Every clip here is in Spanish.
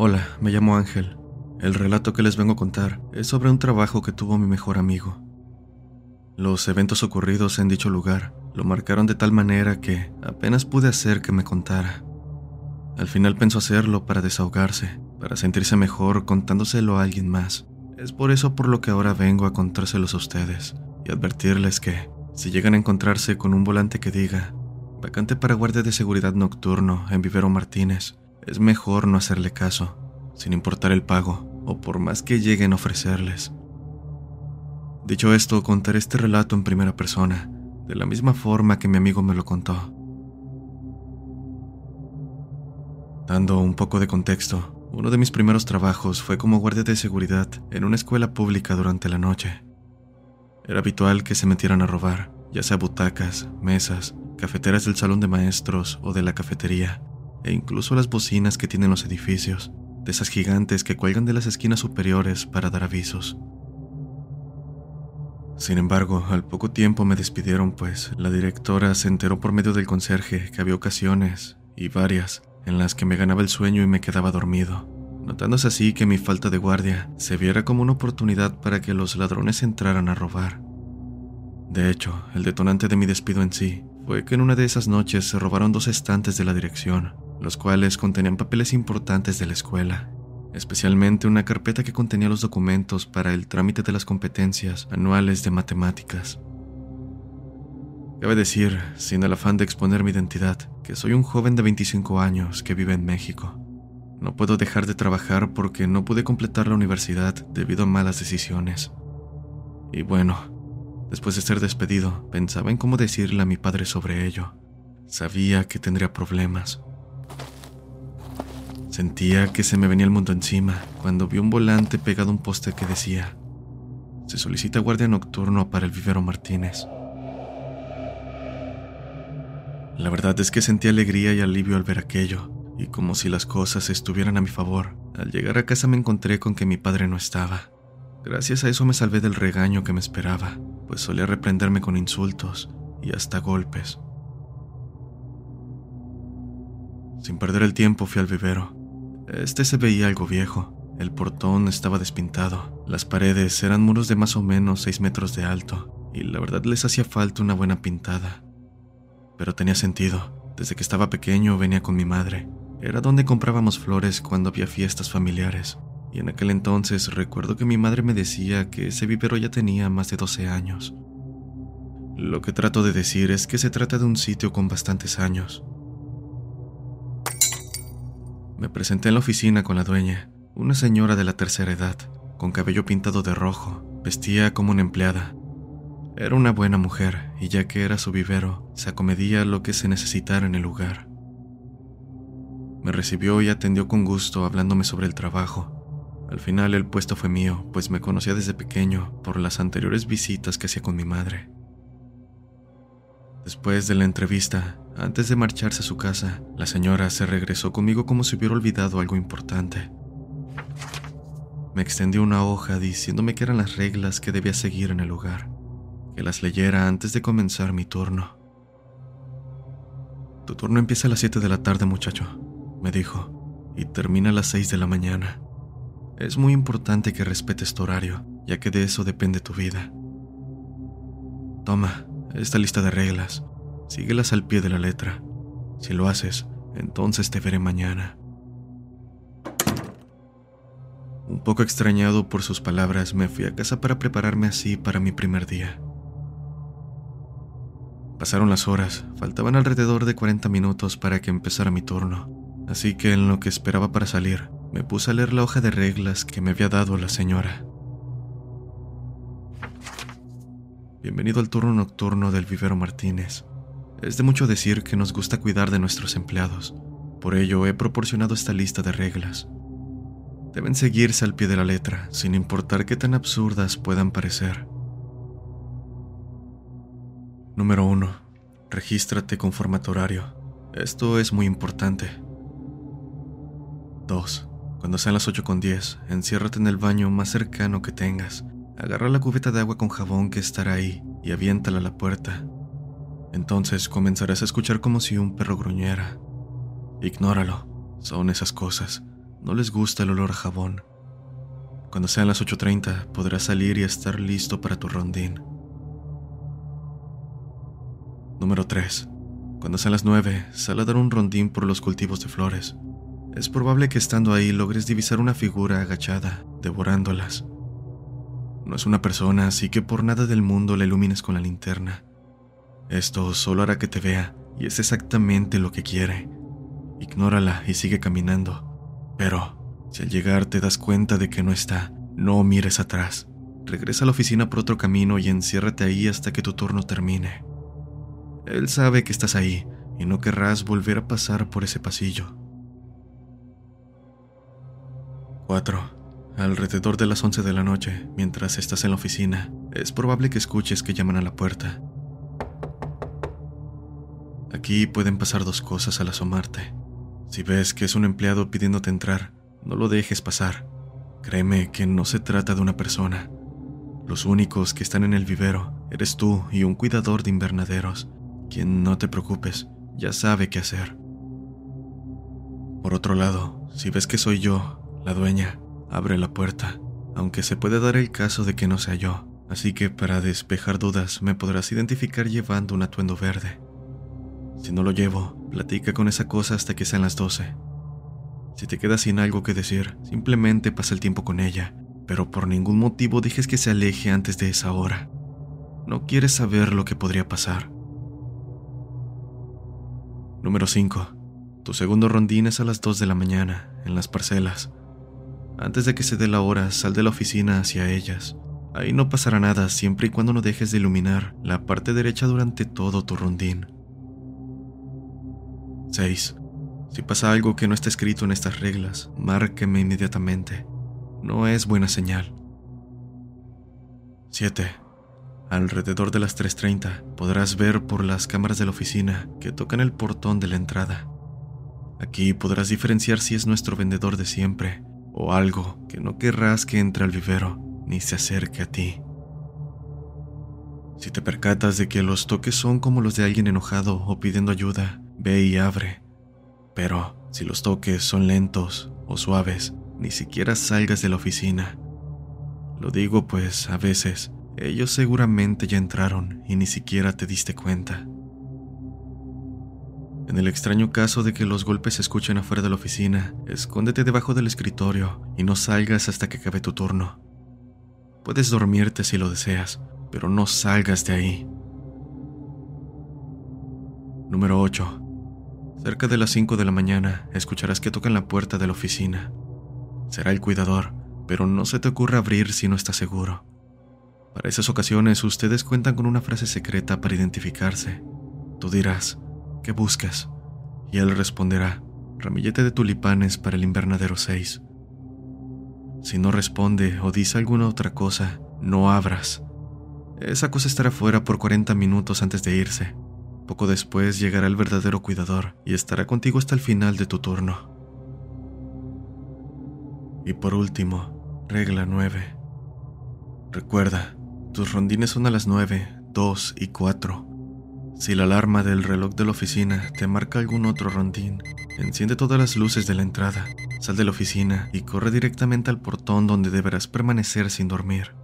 Hola, me llamo Ángel. El relato que les vengo a contar es sobre un trabajo que tuvo mi mejor amigo. Los eventos ocurridos en dicho lugar lo marcaron de tal manera que apenas pude hacer que me contara. Al final pensó hacerlo para desahogarse, para sentirse mejor contándoselo a alguien más. Es por eso por lo que ahora vengo a contárselos a ustedes y advertirles que, si llegan a encontrarse con un volante que diga, vacante para guardia de seguridad nocturno en Vivero Martínez, es mejor no hacerle caso, sin importar el pago o por más que lleguen a ofrecerles. Dicho esto, contaré este relato en primera persona, de la misma forma que mi amigo me lo contó. Dando un poco de contexto, uno de mis primeros trabajos fue como guardia de seguridad en una escuela pública durante la noche. Era habitual que se metieran a robar, ya sea butacas, mesas, cafeteras del salón de maestros o de la cafetería, e incluso las bocinas que tienen los edificios, de esas gigantes que cuelgan de las esquinas superiores para dar avisos. Sin embargo, al poco tiempo me despidieron, pues la directora se enteró por medio del conserje que había ocasiones, y varias, en las que me ganaba el sueño y me quedaba dormido, notándose así que mi falta de guardia se viera como una oportunidad para que los ladrones entraran a robar. De hecho, el detonante de mi despido en sí fue que en una de esas noches se robaron dos estantes de la dirección, los cuales contenían papeles importantes de la escuela, especialmente una carpeta que contenía los documentos para el trámite de las competencias anuales de matemáticas. Cabe decir, sin el afán de exponer mi identidad, que soy un joven de 25 años que vive en México. No puedo dejar de trabajar porque no pude completar la universidad debido a malas decisiones. Y bueno, después de ser despedido, pensaba en cómo decirle a mi padre sobre ello. Sabía que tendría problemas, Sentía que se me venía el mundo encima cuando vi un volante pegado a un poste que decía, se solicita guardia nocturno para el vivero Martínez. La verdad es que sentí alegría y alivio al ver aquello, y como si las cosas estuvieran a mi favor, al llegar a casa me encontré con que mi padre no estaba. Gracias a eso me salvé del regaño que me esperaba, pues solía reprenderme con insultos y hasta golpes. Sin perder el tiempo fui al vivero, este se veía algo viejo. El portón estaba despintado. Las paredes eran muros de más o menos 6 metros de alto, y la verdad les hacía falta una buena pintada. Pero tenía sentido. Desde que estaba pequeño venía con mi madre. Era donde comprábamos flores cuando había fiestas familiares. Y en aquel entonces recuerdo que mi madre me decía que ese vivero ya tenía más de 12 años. Lo que trato de decir es que se trata de un sitio con bastantes años, me presenté en la oficina con la dueña, una señora de la tercera edad, con cabello pintado de rojo, vestía como una empleada. Era una buena mujer y ya que era su vivero, se acomedía lo que se necesitara en el lugar. Me recibió y atendió con gusto hablándome sobre el trabajo. Al final el puesto fue mío, pues me conocía desde pequeño por las anteriores visitas que hacía con mi madre. Después de la entrevista, antes de marcharse a su casa, la señora se regresó conmigo como si hubiera olvidado algo importante. Me extendió una hoja diciéndome que eran las reglas que debía seguir en el lugar, que las leyera antes de comenzar mi turno. Tu turno empieza a las 7 de la tarde, muchacho, me dijo, y termina a las 6 de la mañana. Es muy importante que respetes tu horario, ya que de eso depende tu vida. Toma, esta lista de reglas. Síguelas al pie de la letra. Si lo haces, entonces te veré mañana. Un poco extrañado por sus palabras, me fui a casa para prepararme así para mi primer día. Pasaron las horas, faltaban alrededor de 40 minutos para que empezara mi turno, así que en lo que esperaba para salir, me puse a leer la hoja de reglas que me había dado la señora. Bienvenido al turno nocturno del vivero Martínez. Es de mucho decir que nos gusta cuidar de nuestros empleados. Por ello he proporcionado esta lista de reglas. Deben seguirse al pie de la letra, sin importar qué tan absurdas puedan parecer. Número 1. Regístrate con formato horario. Esto es muy importante. 2. Cuando sean las 8 con 10, enciérrate en el baño más cercano que tengas. Agarra la cubeta de agua con jabón que estará ahí y aviéntala a la puerta. Entonces comenzarás a escuchar como si un perro gruñera. Ignóralo, son esas cosas. No les gusta el olor a jabón. Cuando sean las 8.30 podrás salir y estar listo para tu rondín. Número 3. Cuando sean las 9, sal a dar un rondín por los cultivos de flores. Es probable que estando ahí logres divisar una figura agachada, devorándolas. No es una persona, así que por nada del mundo la ilumines con la linterna. Esto solo hará que te vea, y es exactamente lo que quiere. Ignórala y sigue caminando. Pero, si al llegar te das cuenta de que no está, no mires atrás. Regresa a la oficina por otro camino y enciérrate ahí hasta que tu turno termine. Él sabe que estás ahí y no querrás volver a pasar por ese pasillo. 4. Alrededor de las 11 de la noche, mientras estás en la oficina, es probable que escuches que llaman a la puerta. Aquí pueden pasar dos cosas al asomarte. Si ves que es un empleado pidiéndote entrar, no lo dejes pasar. Créeme que no se trata de una persona. Los únicos que están en el vivero eres tú y un cuidador de invernaderos quien no te preocupes, ya sabe qué hacer. Por otro lado, si ves que soy yo, la dueña, abre la puerta, aunque se puede dar el caso de que no sea yo, así que para despejar dudas me podrás identificar llevando un atuendo verde. Si no lo llevo, platica con esa cosa hasta que sean las 12. Si te quedas sin algo que decir, simplemente pasa el tiempo con ella, pero por ningún motivo dejes que se aleje antes de esa hora. No quieres saber lo que podría pasar. Número 5. Tu segundo rondín es a las 2 de la mañana, en las parcelas. Antes de que se dé la hora, sal de la oficina hacia ellas. Ahí no pasará nada siempre y cuando no dejes de iluminar la parte derecha durante todo tu rondín. 6. Si pasa algo que no está escrito en estas reglas, márqueme inmediatamente. No es buena señal. 7. Alrededor de las 3.30 podrás ver por las cámaras de la oficina que tocan el portón de la entrada. Aquí podrás diferenciar si es nuestro vendedor de siempre o algo que no querrás que entre al vivero ni se acerque a ti. Si te percatas de que los toques son como los de alguien enojado o pidiendo ayuda, ve y abre. Pero si los toques son lentos o suaves, ni siquiera salgas de la oficina. Lo digo pues a veces ellos seguramente ya entraron y ni siquiera te diste cuenta. En el extraño caso de que los golpes se escuchen afuera de la oficina, escóndete debajo del escritorio y no salgas hasta que acabe tu turno. Puedes dormirte si lo deseas, pero no salgas de ahí. Número 8. Cerca de las 5 de la mañana escucharás que tocan la puerta de la oficina. Será el cuidador, pero no se te ocurra abrir si no estás seguro. Para esas ocasiones ustedes cuentan con una frase secreta para identificarse. Tú dirás, ¿qué buscas? Y él responderá, ramillete de tulipanes para el invernadero 6. Si no responde o dice alguna otra cosa, no abras. Esa cosa estará fuera por 40 minutos antes de irse. Poco después llegará el verdadero cuidador y estará contigo hasta el final de tu turno. Y por último, regla 9. Recuerda, tus rondines son a las 9, 2 y 4. Si la alarma del reloj de la oficina te marca algún otro rondín, enciende todas las luces de la entrada, sal de la oficina y corre directamente al portón donde deberás permanecer sin dormir.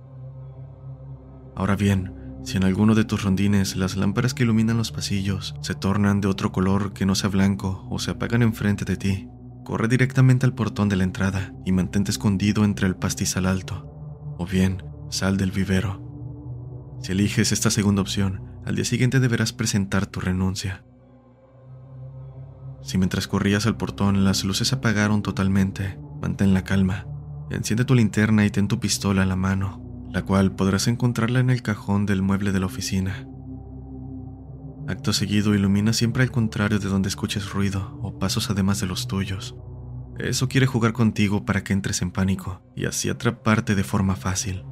Ahora bien, si en alguno de tus rondines las lámparas que iluminan los pasillos se tornan de otro color que no sea blanco o se apagan enfrente de ti, corre directamente al portón de la entrada y mantente escondido entre el pastizal alto. O bien, sal del vivero si eliges esta segunda opción, al día siguiente deberás presentar tu renuncia. Si mientras corrías al portón las luces apagaron totalmente, mantén la calma. Enciende tu linterna y ten tu pistola en la mano. La cual podrás encontrarla en el cajón del mueble de la oficina. Acto seguido ilumina siempre al contrario de donde escuches ruido o pasos además de los tuyos. Eso quiere jugar contigo para que entres en pánico y así atraparte de forma fácil.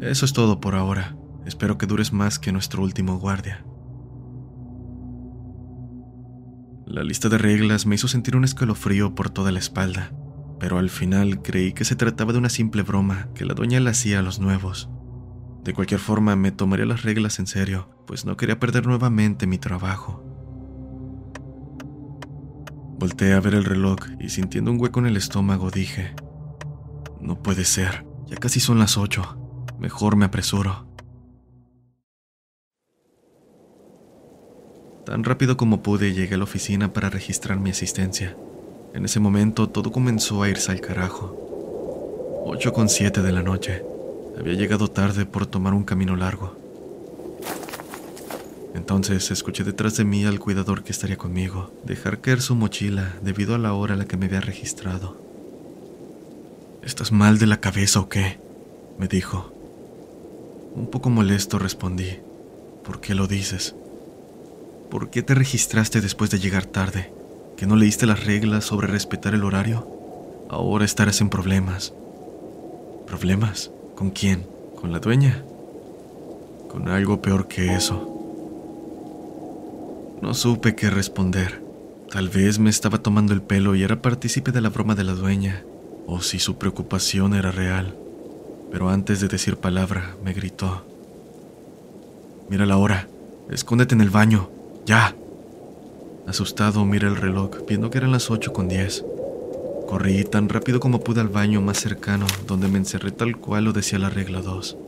Eso es todo por ahora. Espero que dures más que nuestro último guardia. La lista de reglas me hizo sentir un escalofrío por toda la espalda, pero al final creí que se trataba de una simple broma que la dueña le hacía a los nuevos. De cualquier forma, me tomaría las reglas en serio, pues no quería perder nuevamente mi trabajo. Volté a ver el reloj y sintiendo un hueco en el estómago dije, no puede ser, ya casi son las ocho, mejor me apresuro. Tan rápido como pude llegué a la oficina para registrar mi asistencia. En ese momento todo comenzó a irse al carajo. Ocho con siete de la noche. Había llegado tarde por tomar un camino largo. Entonces escuché detrás de mí al cuidador que estaría conmigo dejar caer su mochila debido a la hora a la que me había registrado. ¿Estás mal de la cabeza o qué? me dijo. Un poco molesto respondí. ¿Por qué lo dices? ¿Por qué te registraste después de llegar tarde? ¿Que no leíste las reglas sobre respetar el horario? Ahora estarás en problemas. ¿Problemas? ¿Con quién? ¿Con la dueña? Con algo peor que eso. No supe qué responder. Tal vez me estaba tomando el pelo y era partícipe de la broma de la dueña, o si su preocupación era real. Pero antes de decir palabra, me gritó. Mira la hora. Escóndete en el baño. Ya. Asustado miré el reloj, viendo que eran las ocho con diez. Corrí tan rápido como pude al baño más cercano, donde me encerré tal cual lo decía la regla 2.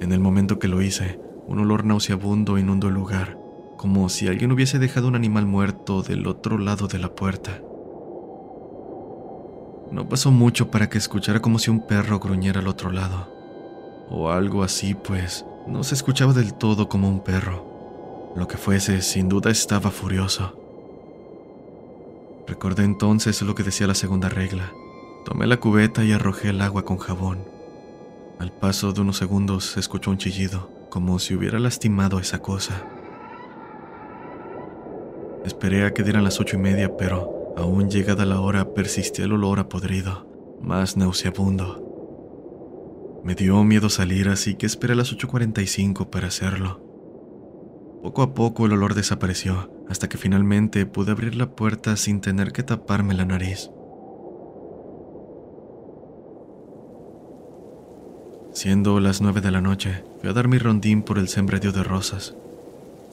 En el momento que lo hice, un olor nauseabundo inundó el lugar como si alguien hubiese dejado un animal muerto del otro lado de la puerta. No pasó mucho para que escuchara como si un perro gruñera al otro lado, o algo así, pues no se escuchaba del todo como un perro. Lo que fuese, sin duda estaba furioso. Recordé entonces lo que decía la segunda regla. Tomé la cubeta y arrojé el agua con jabón. Al paso de unos segundos se escuchó un chillido, como si hubiera lastimado esa cosa. Esperé a que dieran las ocho y media, pero aún llegada la hora persistía el olor a podrido, más nauseabundo. Me dio miedo salir, así que esperé a las 8.45 para hacerlo. Poco a poco el olor desapareció, hasta que finalmente pude abrir la puerta sin tener que taparme la nariz. Siendo las nueve de la noche, fui a dar mi rondín por el sembradío de rosas.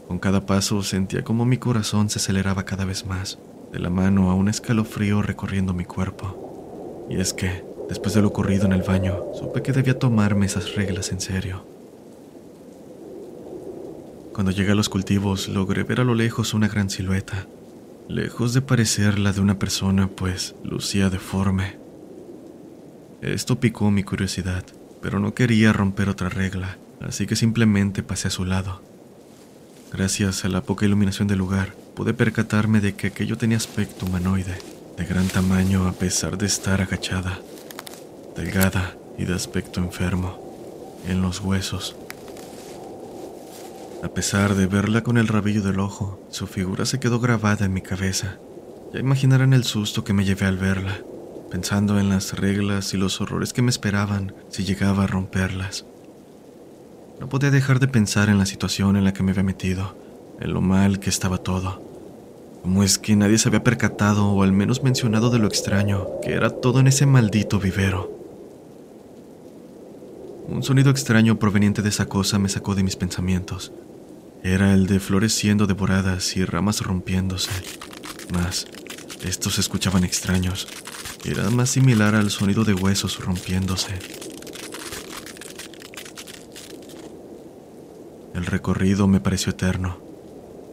Con cada paso sentía como mi corazón se aceleraba cada vez más, de la mano a un escalofrío recorriendo mi cuerpo. Y es que, después de lo ocurrido en el baño, supe que debía tomarme esas reglas en serio. Cuando llegué a los cultivos, logré ver a lo lejos una gran silueta, lejos de parecer la de una persona, pues lucía deforme. Esto picó mi curiosidad, pero no quería romper otra regla, así que simplemente pasé a su lado. Gracias a la poca iluminación del lugar, pude percatarme de que aquello tenía aspecto humanoide, de gran tamaño a pesar de estar agachada, delgada y de aspecto enfermo, en los huesos. A pesar de verla con el rabillo del ojo, su figura se quedó grabada en mi cabeza. Ya imaginarán el susto que me llevé al verla, pensando en las reglas y los horrores que me esperaban si llegaba a romperlas. No podía dejar de pensar en la situación en la que me había metido, en lo mal que estaba todo. ¿Cómo es que nadie se había percatado o al menos mencionado de lo extraño que era todo en ese maldito vivero? Un sonido extraño proveniente de esa cosa me sacó de mis pensamientos. Era el de flores siendo devoradas y ramas rompiéndose. Mas, estos escuchaban extraños. Era más similar al sonido de huesos rompiéndose. El recorrido me pareció eterno.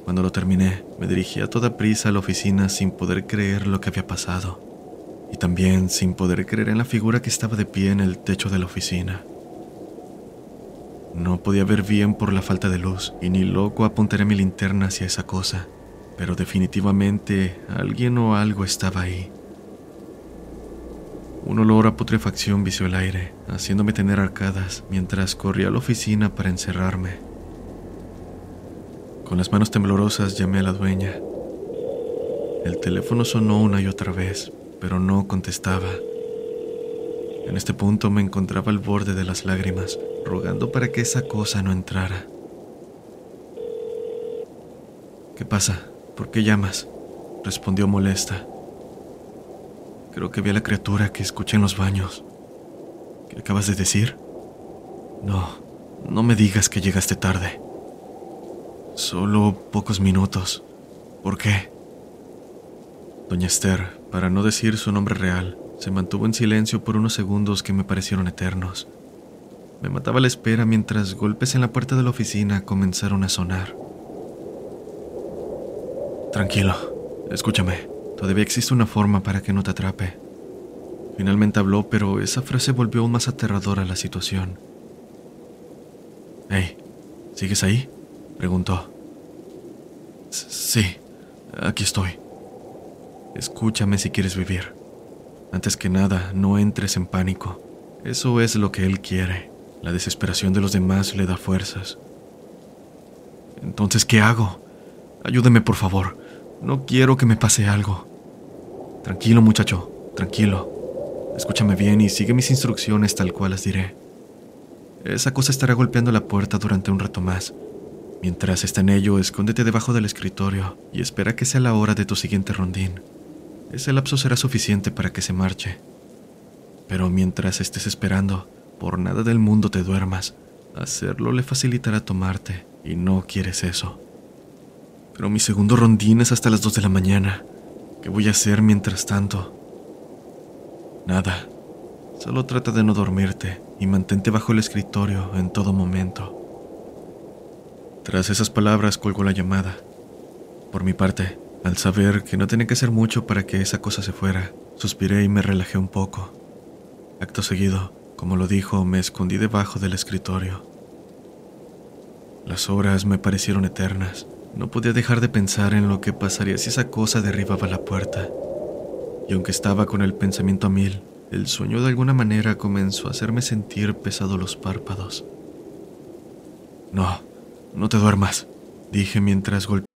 Cuando lo terminé, me dirigí a toda prisa a la oficina sin poder creer lo que había pasado, y también sin poder creer en la figura que estaba de pie en el techo de la oficina. No podía ver bien por la falta de luz, y ni loco apuntaré mi linterna hacia esa cosa, pero definitivamente alguien o algo estaba ahí. Un olor a putrefacción vició el aire, haciéndome tener arcadas mientras corría a la oficina para encerrarme. Con las manos temblorosas llamé a la dueña. El teléfono sonó una y otra vez, pero no contestaba. En este punto me encontraba al borde de las lágrimas, rogando para que esa cosa no entrara. ¿Qué pasa? ¿Por qué llamas? respondió molesta. Creo que vi a la criatura que escuché en los baños. ¿Qué acabas de decir? No, no me digas que llegaste tarde. Solo pocos minutos. ¿Por qué? Doña Esther, para no decir su nombre real, se mantuvo en silencio por unos segundos que me parecieron eternos. Me mataba la espera mientras golpes en la puerta de la oficina comenzaron a sonar. Tranquilo, escúchame. Todavía existe una forma para que no te atrape. Finalmente habló, pero esa frase volvió aún más aterradora la situación. Hey, ¿sigues ahí? preguntó. Sí, aquí estoy. Escúchame si quieres vivir. Antes que nada, no entres en pánico. Eso es lo que él quiere. La desesperación de los demás le da fuerzas. Entonces, ¿qué hago? Ayúdeme, por favor. No quiero que me pase algo. Tranquilo, muchacho, tranquilo. Escúchame bien y sigue mis instrucciones tal cual las diré. Esa cosa estará golpeando la puerta durante un rato más. Mientras está en ello, escóndete debajo del escritorio y espera que sea la hora de tu siguiente rondín. Ese lapso será suficiente para que se marche. Pero mientras estés esperando, por nada del mundo te duermas. Hacerlo le facilitará tomarte, y no quieres eso. Pero mi segundo rondín es hasta las 2 de la mañana. ¿Qué voy a hacer mientras tanto? Nada. Solo trata de no dormirte y mantente bajo el escritorio en todo momento. Tras esas palabras colgó la llamada. Por mi parte, al saber que no tenía que hacer mucho para que esa cosa se fuera, suspiré y me relajé un poco. Acto seguido, como lo dijo, me escondí debajo del escritorio. Las horas me parecieron eternas. No podía dejar de pensar en lo que pasaría si esa cosa derribaba la puerta. Y aunque estaba con el pensamiento a mil, el sueño de alguna manera comenzó a hacerme sentir pesado los párpados. No, no te duermas, dije mientras golpeaba.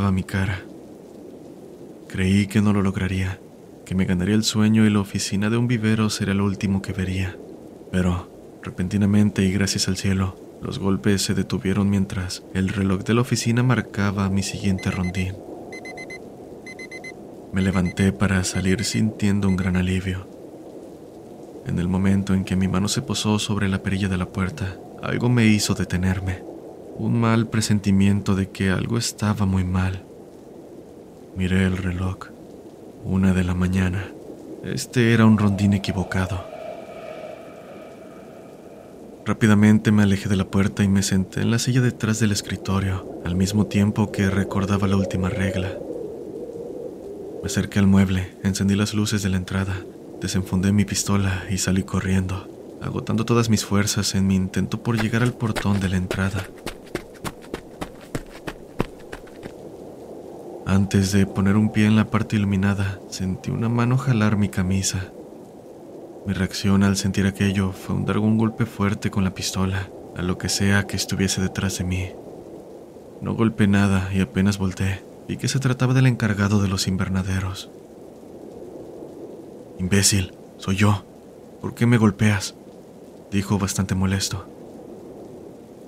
Mi cara. Creí que no lo lograría, que me ganaría el sueño y la oficina de un vivero sería lo último que vería. Pero, repentinamente y gracias al cielo, los golpes se detuvieron mientras el reloj de la oficina marcaba mi siguiente rondín. Me levanté para salir sintiendo un gran alivio. En el momento en que mi mano se posó sobre la perilla de la puerta, algo me hizo detenerme. Un mal presentimiento de que algo estaba muy mal. Miré el reloj. Una de la mañana. Este era un rondín equivocado. Rápidamente me alejé de la puerta y me senté en la silla detrás del escritorio, al mismo tiempo que recordaba la última regla. Me acerqué al mueble, encendí las luces de la entrada, desenfundé mi pistola y salí corriendo, agotando todas mis fuerzas en mi intento por llegar al portón de la entrada. Antes de poner un pie en la parte iluminada, sentí una mano jalar mi camisa. Mi reacción al sentir aquello fue un dar un golpe fuerte con la pistola, a lo que sea que estuviese detrás de mí. No golpeé nada y apenas volteé, Vi que se trataba del encargado de los invernaderos. Imbécil, soy yo. ¿Por qué me golpeas? Dijo bastante molesto.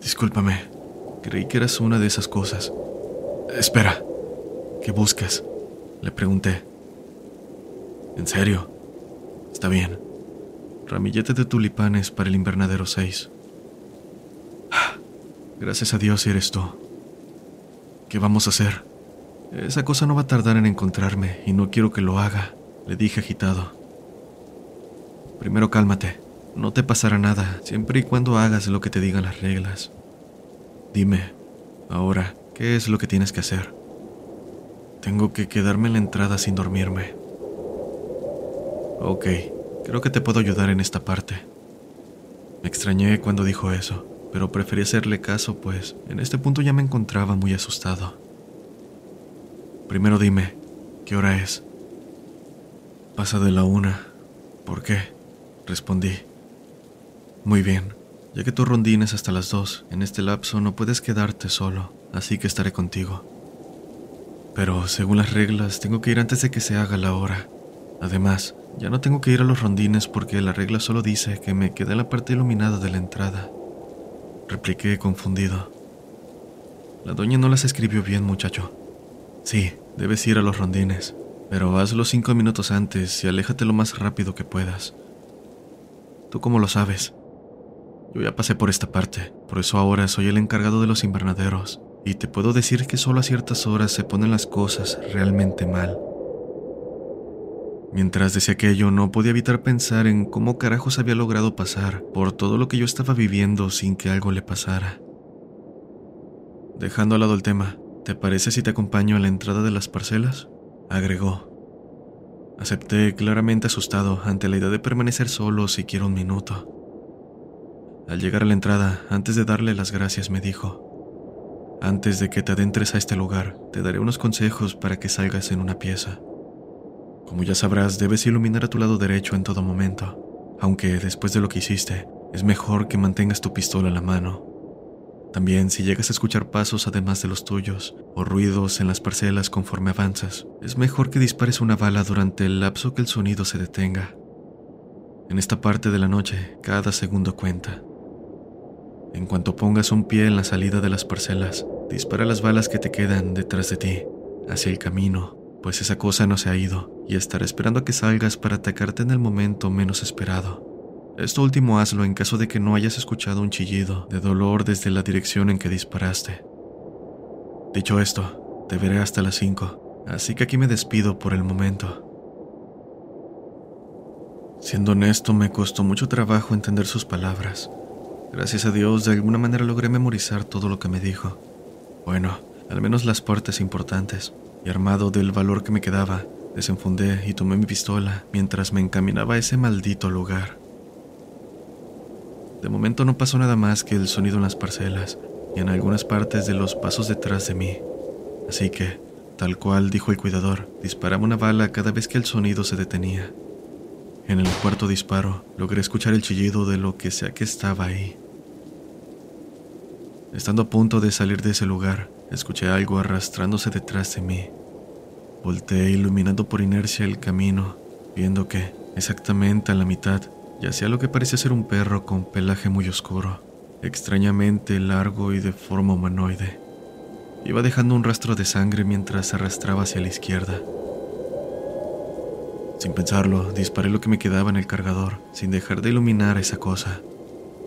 Discúlpame, creí que eras una de esas cosas. Espera, ¿qué buscas? Le pregunté. ¿En serio? Está bien. Ramillete de tulipanes para el invernadero 6. Gracias a Dios eres tú. ¿Qué vamos a hacer? Esa cosa no va a tardar en encontrarme y no quiero que lo haga, le dije agitado. Primero cálmate. No te pasará nada, siempre y cuando hagas lo que te digan las reglas. Dime, ahora, ¿qué es lo que tienes que hacer? Tengo que quedarme en la entrada sin dormirme. Ok, creo que te puedo ayudar en esta parte. Me extrañé cuando dijo eso, pero preferí hacerle caso, pues en este punto ya me encontraba muy asustado. Primero dime, ¿qué hora es? Pasa de la una. ¿Por qué? Respondí. Muy bien, ya que tu rondín es hasta las dos, en este lapso no puedes quedarte solo, así que estaré contigo. Pero, según las reglas, tengo que ir antes de que se haga la hora. Además, ya no tengo que ir a los rondines porque la regla solo dice que me quede la parte iluminada de la entrada. Repliqué confundido. La doña no las escribió bien, muchacho. Sí, debes ir a los rondines, pero hazlo cinco minutos antes y aléjate lo más rápido que puedas. ¿Tú cómo lo sabes? Yo ya pasé por esta parte, por eso ahora soy el encargado de los invernaderos, y te puedo decir que solo a ciertas horas se ponen las cosas realmente mal. Mientras decía aquello, no podía evitar pensar en cómo carajos había logrado pasar por todo lo que yo estaba viviendo sin que algo le pasara. Dejando al lado el tema, ¿te parece si te acompaño a la entrada de las parcelas? agregó. Acepté claramente asustado ante la idea de permanecer solo siquiera un minuto. Al llegar a la entrada, antes de darle las gracias, me dijo, antes de que te adentres a este lugar, te daré unos consejos para que salgas en una pieza. Como ya sabrás, debes iluminar a tu lado derecho en todo momento, aunque después de lo que hiciste, es mejor que mantengas tu pistola a la mano. También si llegas a escuchar pasos además de los tuyos, o ruidos en las parcelas conforme avanzas, es mejor que dispares una bala durante el lapso que el sonido se detenga. En esta parte de la noche, cada segundo cuenta. En cuanto pongas un pie en la salida de las parcelas, dispara las balas que te quedan detrás de ti, hacia el camino, pues esa cosa no se ha ido y estará esperando a que salgas para atacarte en el momento menos esperado. Esto último hazlo en caso de que no hayas escuchado un chillido de dolor desde la dirección en que disparaste. Dicho esto, te veré hasta las 5, así que aquí me despido por el momento. Siendo honesto, me costó mucho trabajo entender sus palabras. Gracias a Dios, de alguna manera logré memorizar todo lo que me dijo. Bueno, al menos las partes importantes. Y armado del valor que me quedaba, desenfundé y tomé mi pistola mientras me encaminaba a ese maldito lugar. De momento no pasó nada más que el sonido en las parcelas y en algunas partes de los pasos detrás de mí. Así que, tal cual dijo el cuidador, disparaba una bala cada vez que el sonido se detenía. En el cuarto disparo, logré escuchar el chillido de lo que sea que estaba ahí. Estando a punto de salir de ese lugar, escuché algo arrastrándose detrás de mí. Volteé iluminando por inercia el camino, viendo que, exactamente a la mitad, yacía lo que parecía ser un perro con pelaje muy oscuro, extrañamente largo y de forma humanoide. Iba dejando un rastro de sangre mientras se arrastraba hacia la izquierda. Sin pensarlo, disparé lo que me quedaba en el cargador, sin dejar de iluminar esa cosa.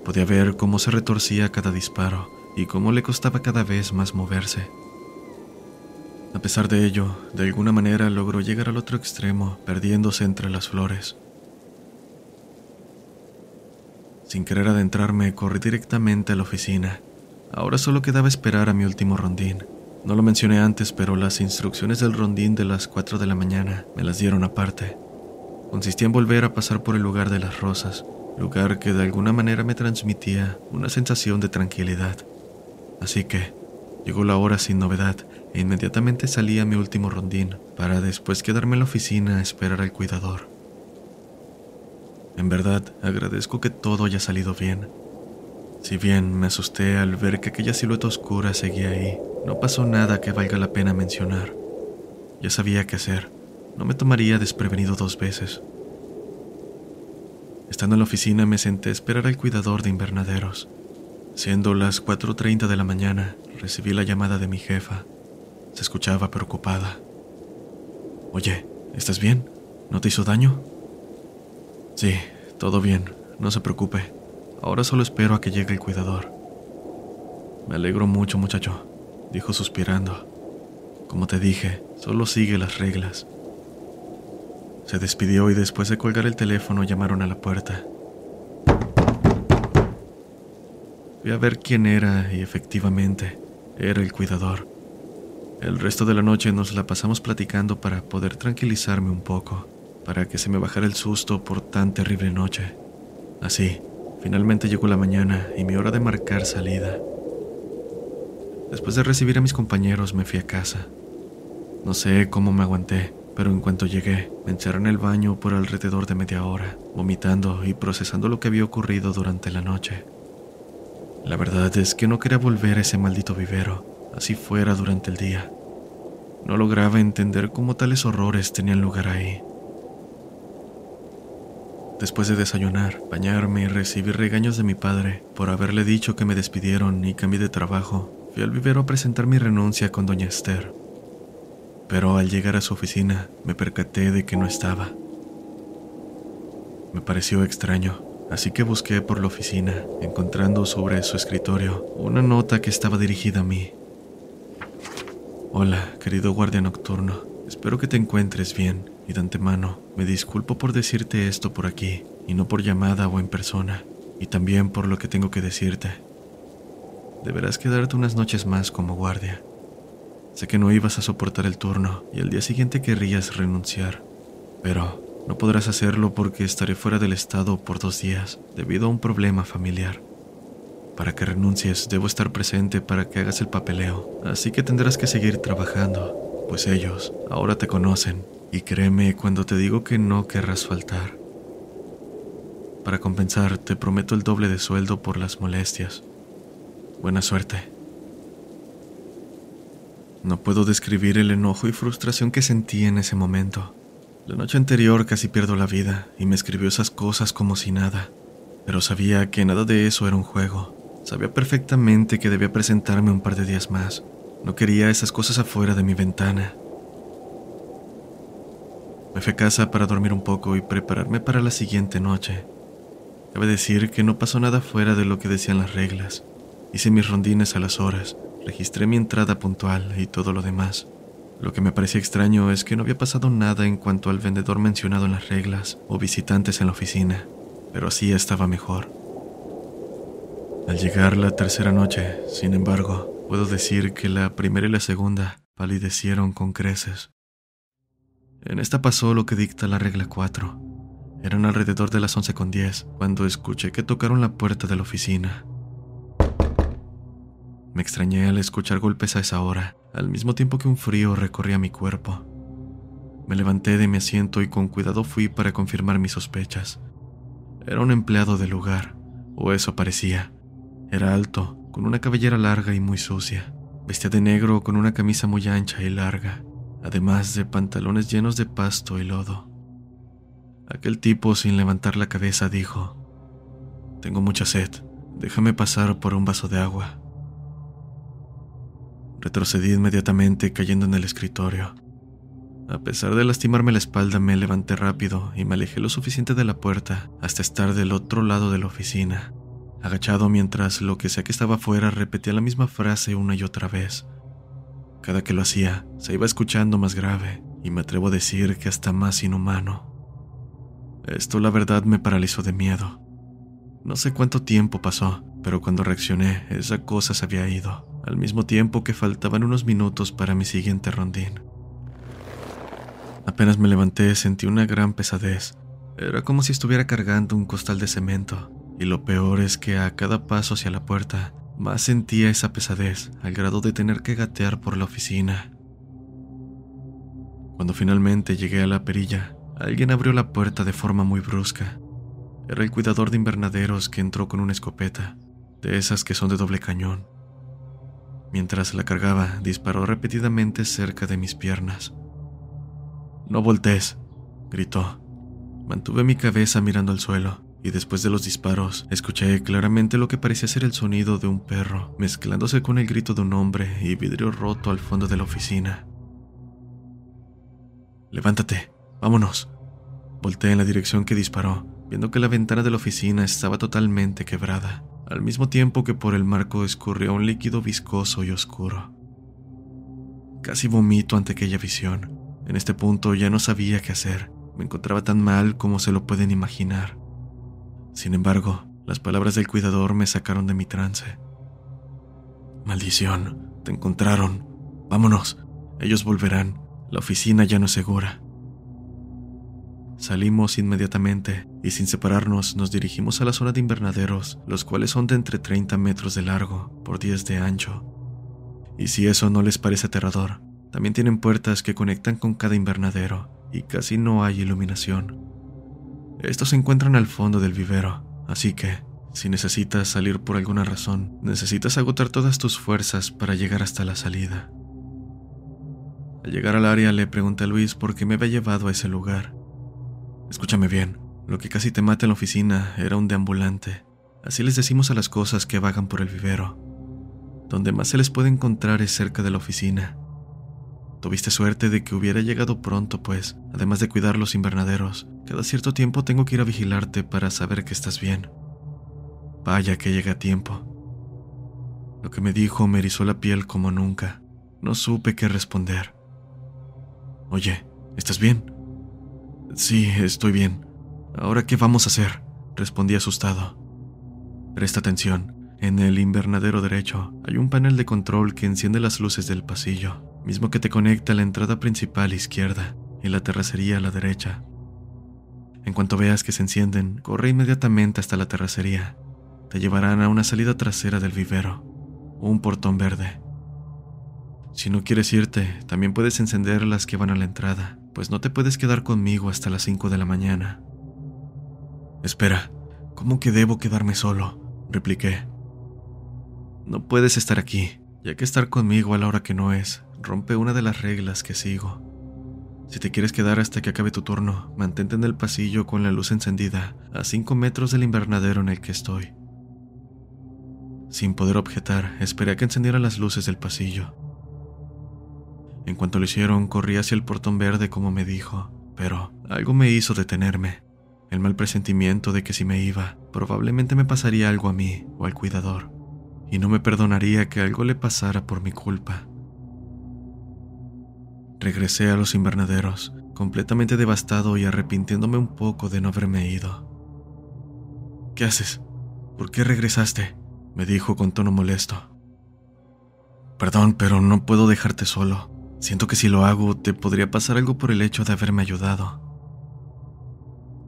Podía ver cómo se retorcía cada disparo, y cómo le costaba cada vez más moverse. A pesar de ello, de alguna manera logró llegar al otro extremo, perdiéndose entre las flores. Sin querer adentrarme, corrí directamente a la oficina. Ahora solo quedaba esperar a mi último rondín. No lo mencioné antes, pero las instrucciones del rondín de las 4 de la mañana me las dieron aparte. Consistía en volver a pasar por el lugar de las rosas, lugar que de alguna manera me transmitía una sensación de tranquilidad. Así que llegó la hora sin novedad e inmediatamente salí a mi último rondín para después quedarme en la oficina a esperar al cuidador. En verdad, agradezco que todo haya salido bien. Si bien me asusté al ver que aquella silueta oscura seguía ahí, no pasó nada que valga la pena mencionar. Ya sabía qué hacer. No me tomaría desprevenido dos veces. Estando en la oficina me senté a esperar al cuidador de invernaderos. Siendo las 4.30 de la mañana, recibí la llamada de mi jefa. Se escuchaba preocupada. Oye, ¿estás bien? ¿No te hizo daño? Sí, todo bien, no se preocupe. Ahora solo espero a que llegue el cuidador. Me alegro mucho, muchacho, dijo suspirando. Como te dije, solo sigue las reglas. Se despidió y después de colgar el teléfono llamaron a la puerta. Fui a ver quién era y efectivamente era el cuidador. El resto de la noche nos la pasamos platicando para poder tranquilizarme un poco, para que se me bajara el susto por tan terrible noche. Así, finalmente llegó la mañana y mi hora de marcar salida. Después de recibir a mis compañeros me fui a casa. No sé cómo me aguanté, pero en cuanto llegué, me encerré en el baño por alrededor de media hora, vomitando y procesando lo que había ocurrido durante la noche. La verdad es que no quería volver a ese maldito vivero, así fuera durante el día. No lograba entender cómo tales horrores tenían lugar ahí. Después de desayunar, bañarme y recibir regaños de mi padre por haberle dicho que me despidieron y cambié de trabajo, fui al vivero a presentar mi renuncia con doña Esther. Pero al llegar a su oficina me percaté de que no estaba. Me pareció extraño, así que busqué por la oficina, encontrando sobre su escritorio una nota que estaba dirigida a mí. Hola, querido guardia nocturno. Espero que te encuentres bien y de antemano me disculpo por decirte esto por aquí y no por llamada o en persona, y también por lo que tengo que decirte. Deberás quedarte unas noches más como guardia. Sé que no ibas a soportar el turno y al día siguiente querrías renunciar, pero no podrás hacerlo porque estaré fuera del estado por dos días debido a un problema familiar. Para que renuncies, debo estar presente para que hagas el papeleo, así que tendrás que seguir trabajando, pues ellos ahora te conocen, y créeme cuando te digo que no querrás faltar. Para compensar, te prometo el doble de sueldo por las molestias. Buena suerte. No puedo describir el enojo y frustración que sentí en ese momento. La noche anterior casi pierdo la vida y me escribió esas cosas como si nada, pero sabía que nada de eso era un juego. Sabía perfectamente que debía presentarme un par de días más. No quería esas cosas afuera de mi ventana. Me fui a casa para dormir un poco y prepararme para la siguiente noche. Cabe decir que no pasó nada fuera de lo que decían las reglas. Hice mis rondines a las horas, registré mi entrada puntual y todo lo demás. Lo que me parecía extraño es que no había pasado nada en cuanto al vendedor mencionado en las reglas o visitantes en la oficina, pero así estaba mejor. Al llegar la tercera noche, sin embargo, puedo decir que la primera y la segunda palidecieron con creces. En esta pasó lo que dicta la regla 4. Eran alrededor de las once con diez cuando escuché que tocaron la puerta de la oficina. Me extrañé al escuchar golpes a esa hora, al mismo tiempo que un frío recorría mi cuerpo. Me levanté de mi asiento y con cuidado fui para confirmar mis sospechas. Era un empleado del lugar, o eso parecía. Era alto, con una cabellera larga y muy sucia. Vestía de negro con una camisa muy ancha y larga, además de pantalones llenos de pasto y lodo. Aquel tipo, sin levantar la cabeza, dijo, Tengo mucha sed, déjame pasar por un vaso de agua. Retrocedí inmediatamente cayendo en el escritorio. A pesar de lastimarme la espalda, me levanté rápido y me alejé lo suficiente de la puerta hasta estar del otro lado de la oficina agachado mientras lo que sea que estaba afuera repetía la misma frase una y otra vez. Cada que lo hacía, se iba escuchando más grave, y me atrevo a decir que hasta más inhumano. Esto la verdad me paralizó de miedo. No sé cuánto tiempo pasó, pero cuando reaccioné, esa cosa se había ido, al mismo tiempo que faltaban unos minutos para mi siguiente rondín. Apenas me levanté sentí una gran pesadez. Era como si estuviera cargando un costal de cemento, y lo peor es que a cada paso hacia la puerta, más sentía esa pesadez al grado de tener que gatear por la oficina. Cuando finalmente llegué a la perilla, alguien abrió la puerta de forma muy brusca. Era el cuidador de invernaderos que entró con una escopeta. de esas que son de doble cañón. Mientras la cargaba, disparó repetidamente cerca de mis piernas. No voltees, gritó. Mantuve mi cabeza mirando al suelo y después de los disparos escuché claramente lo que parecía ser el sonido de un perro mezclándose con el grito de un hombre y vidrio roto al fondo de la oficina. Levántate, vámonos. Volté en la dirección que disparó, viendo que la ventana de la oficina estaba totalmente quebrada al mismo tiempo que por el marco escurrió un líquido viscoso y oscuro. Casi vomito ante aquella visión. En este punto ya no sabía qué hacer. Me encontraba tan mal como se lo pueden imaginar. Sin embargo, las palabras del cuidador me sacaron de mi trance. Maldición, te encontraron. Vámonos, ellos volverán. La oficina ya no es segura. Salimos inmediatamente y sin separarnos nos dirigimos a la zona de invernaderos, los cuales son de entre 30 metros de largo por 10 de ancho. Y si eso no les parece aterrador, también tienen puertas que conectan con cada invernadero y casi no hay iluminación. Estos se encuentran al fondo del vivero, así que, si necesitas salir por alguna razón, necesitas agotar todas tus fuerzas para llegar hasta la salida. Al llegar al área le pregunté a Luis por qué me había llevado a ese lugar Escúchame bien, lo que casi te mata en la oficina era un deambulante. Así les decimos a las cosas que vagan por el vivero. Donde más se les puede encontrar es cerca de la oficina. Tuviste suerte de que hubiera llegado pronto, pues, además de cuidar los invernaderos, cada cierto tiempo tengo que ir a vigilarte para saber que estás bien. Vaya que llega a tiempo. Lo que me dijo me erizó la piel como nunca. No supe qué responder. Oye, ¿estás bien? Sí, estoy bien. ¿Ahora qué vamos a hacer? Respondí asustado. Presta atención. En el invernadero derecho hay un panel de control que enciende las luces del pasillo, mismo que te conecta a la entrada principal izquierda y la terracería a la derecha. En cuanto veas que se encienden, corre inmediatamente hasta la terracería. Te llevarán a una salida trasera del vivero, un portón verde. Si no quieres irte, también puedes encender las que van a la entrada pues no te puedes quedar conmigo hasta las 5 de la mañana. Espera, ¿cómo que debo quedarme solo? repliqué. No puedes estar aquí, ya que estar conmigo a la hora que no es rompe una de las reglas que sigo. Si te quieres quedar hasta que acabe tu turno, mantente en el pasillo con la luz encendida, a 5 metros del invernadero en el que estoy. Sin poder objetar, esperé a que encendieran las luces del pasillo. En cuanto lo hicieron, corrí hacia el portón verde como me dijo, pero algo me hizo detenerme. El mal presentimiento de que si me iba, probablemente me pasaría algo a mí o al cuidador, y no me perdonaría que algo le pasara por mi culpa. Regresé a los invernaderos, completamente devastado y arrepintiéndome un poco de no haberme ido. ¿Qué haces? ¿Por qué regresaste? me dijo con tono molesto. Perdón, pero no puedo dejarte solo. Siento que si lo hago te podría pasar algo por el hecho de haberme ayudado.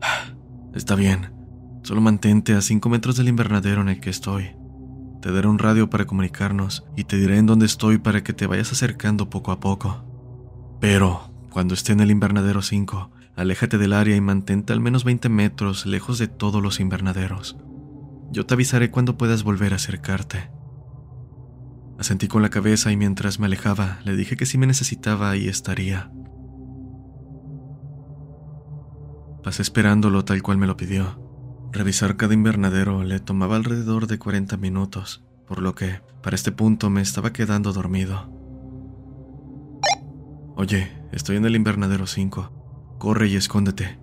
Está bien, solo mantente a 5 metros del invernadero en el que estoy. Te daré un radio para comunicarnos y te diré en dónde estoy para que te vayas acercando poco a poco. Pero, cuando esté en el invernadero 5, aléjate del área y mantente al menos 20 metros lejos de todos los invernaderos. Yo te avisaré cuando puedas volver a acercarte. Asentí con la cabeza y mientras me alejaba le dije que si me necesitaba ahí estaría. Pasé esperándolo tal cual me lo pidió. Revisar cada invernadero le tomaba alrededor de 40 minutos, por lo que, para este punto, me estaba quedando dormido. Oye, estoy en el invernadero 5. Corre y escóndete.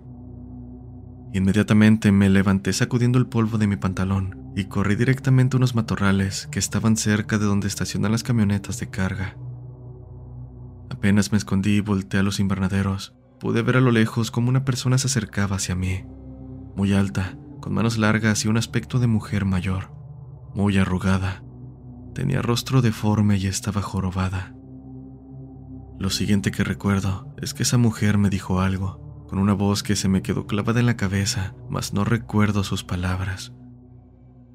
Inmediatamente me levanté sacudiendo el polvo de mi pantalón y corrí directamente a unos matorrales que estaban cerca de donde estacionan las camionetas de carga. Apenas me escondí y volteé a los invernaderos, pude ver a lo lejos cómo una persona se acercaba hacia mí, muy alta, con manos largas y un aspecto de mujer mayor, muy arrugada. Tenía rostro deforme y estaba jorobada. Lo siguiente que recuerdo es que esa mujer me dijo algo, con una voz que se me quedó clavada en la cabeza, mas no recuerdo sus palabras.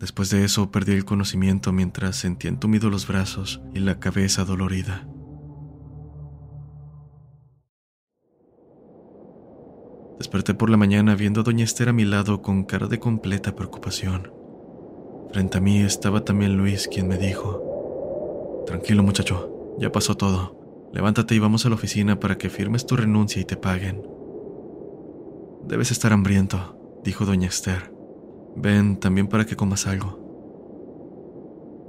Después de eso perdí el conocimiento mientras sentía entumido los brazos y la cabeza dolorida. Desperté por la mañana viendo a Doña Esther a mi lado con cara de completa preocupación. Frente a mí estaba también Luis, quien me dijo, Tranquilo muchacho, ya pasó todo. Levántate y vamos a la oficina para que firmes tu renuncia y te paguen. Debes estar hambriento, dijo doña Esther. Ven también para que comas algo.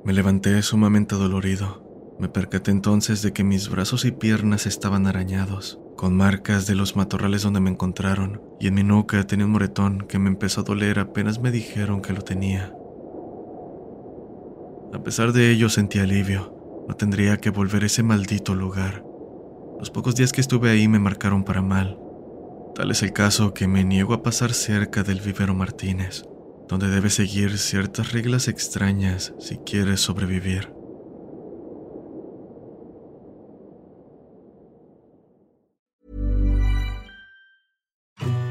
Me levanté sumamente dolorido. Me percaté entonces de que mis brazos y piernas estaban arañados, con marcas de los matorrales donde me encontraron, y en mi nuca tenía un moretón que me empezó a doler apenas me dijeron que lo tenía. A pesar de ello sentí alivio. No tendría que volver a ese maldito lugar. Los pocos días que estuve ahí me marcaron para mal. Tal es el caso que me niego a pasar cerca del vivero Martínez, donde debes seguir ciertas reglas extrañas si quieres sobrevivir.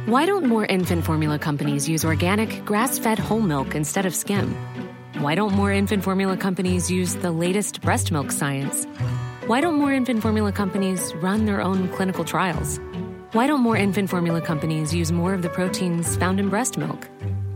Why don't more infant formula companies use organic, grass fed whole milk instead of skim? Why don't more infant formula companies use the latest breast milk science? Why don't more infant formula companies run their own clinical trials? Why don't more infant formula companies use more of the proteins found in breast milk?